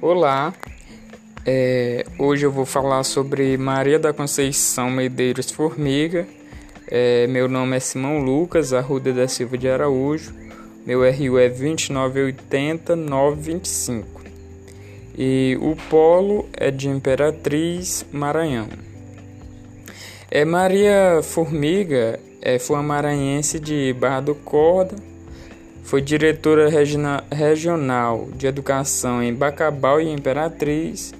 Olá, é, hoje eu vou falar sobre Maria da Conceição Medeiros Formiga. É, meu nome é Simão Lucas Arruda da Silva de Araújo. Meu RU é 2980925 e o polo é de Imperatriz Maranhão. É Maria Formiga é, foi uma maranhense de Barra do Corda foi diretora regional de educação em Bacabal e Imperatriz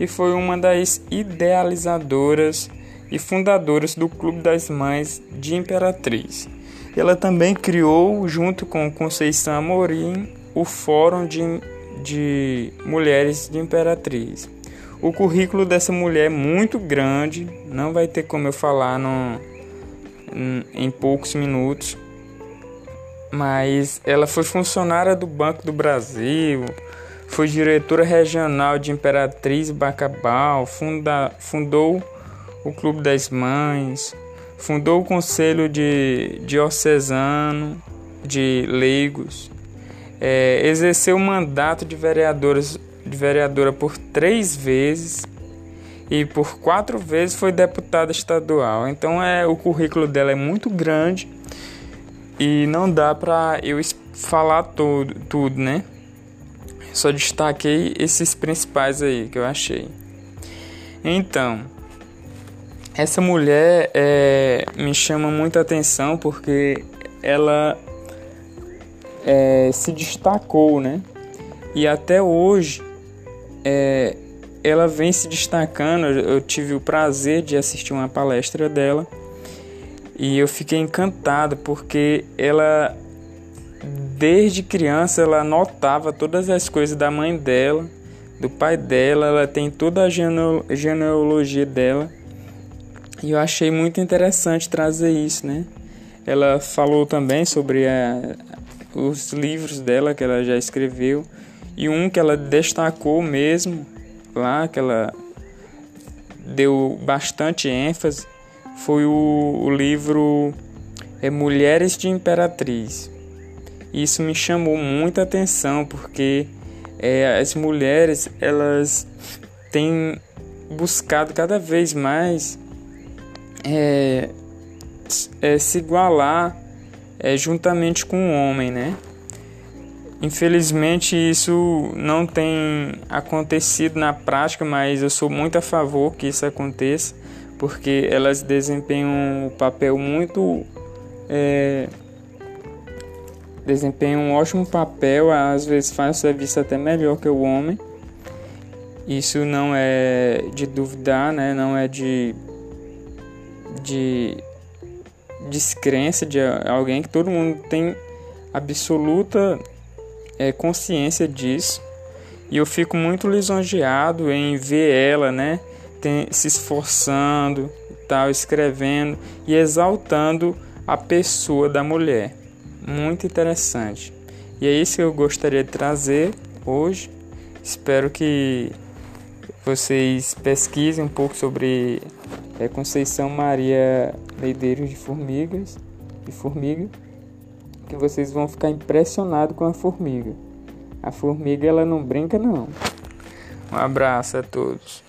e foi uma das idealizadoras e fundadoras do Clube das Mães de Imperatriz. Ela também criou, junto com Conceição Amorim, o Fórum de, de Mulheres de Imperatriz. O currículo dessa mulher é muito grande, não vai ter como eu falar no, em, em poucos minutos mas ela foi funcionária do Banco do Brasil, foi diretora regional de Imperatriz Bacabal, funda, fundou o Clube das Mães, fundou o Conselho de Diocesano de Leigos, é, exerceu o mandato de, de vereadora por três vezes e por quatro vezes foi deputada estadual. Então é o currículo dela é muito grande e não dá pra eu falar tudo, tudo, né? Só destaquei esses principais aí que eu achei. Então, essa mulher é, me chama muita atenção porque ela é, se destacou, né? E até hoje é, ela vem se destacando. Eu tive o prazer de assistir uma palestra dela e eu fiquei encantado porque ela desde criança ela notava todas as coisas da mãe dela, do pai dela, ela tem toda a genealogia dela. E eu achei muito interessante trazer isso, né? Ela falou também sobre a, os livros dela que ela já escreveu e um que ela destacou mesmo lá, que ela deu bastante ênfase foi o, o livro é, Mulheres de Imperatriz. Isso me chamou muita atenção porque é, as mulheres elas têm buscado cada vez mais é, é, se igualar é, juntamente com o homem, né? Infelizmente isso não tem acontecido na prática, mas eu sou muito a favor que isso aconteça porque elas desempenham um papel muito é, desempenham um ótimo papel, às vezes faz o serviço até melhor que o homem. Isso não é de duvidar, né? Não é de de descrença de alguém que todo mundo tem absoluta é, consciência disso. E eu fico muito lisonjeado em ver ela, né? Tem, se esforçando e tal, escrevendo e exaltando a pessoa da mulher. Muito interessante. E é isso que eu gostaria de trazer hoje. Espero que vocês pesquisem um pouco sobre é, Conceição Maria Medeiros de Formigas de Formiga, que vocês vão ficar impressionados com a formiga. A formiga ela não brinca não. Um abraço a todos.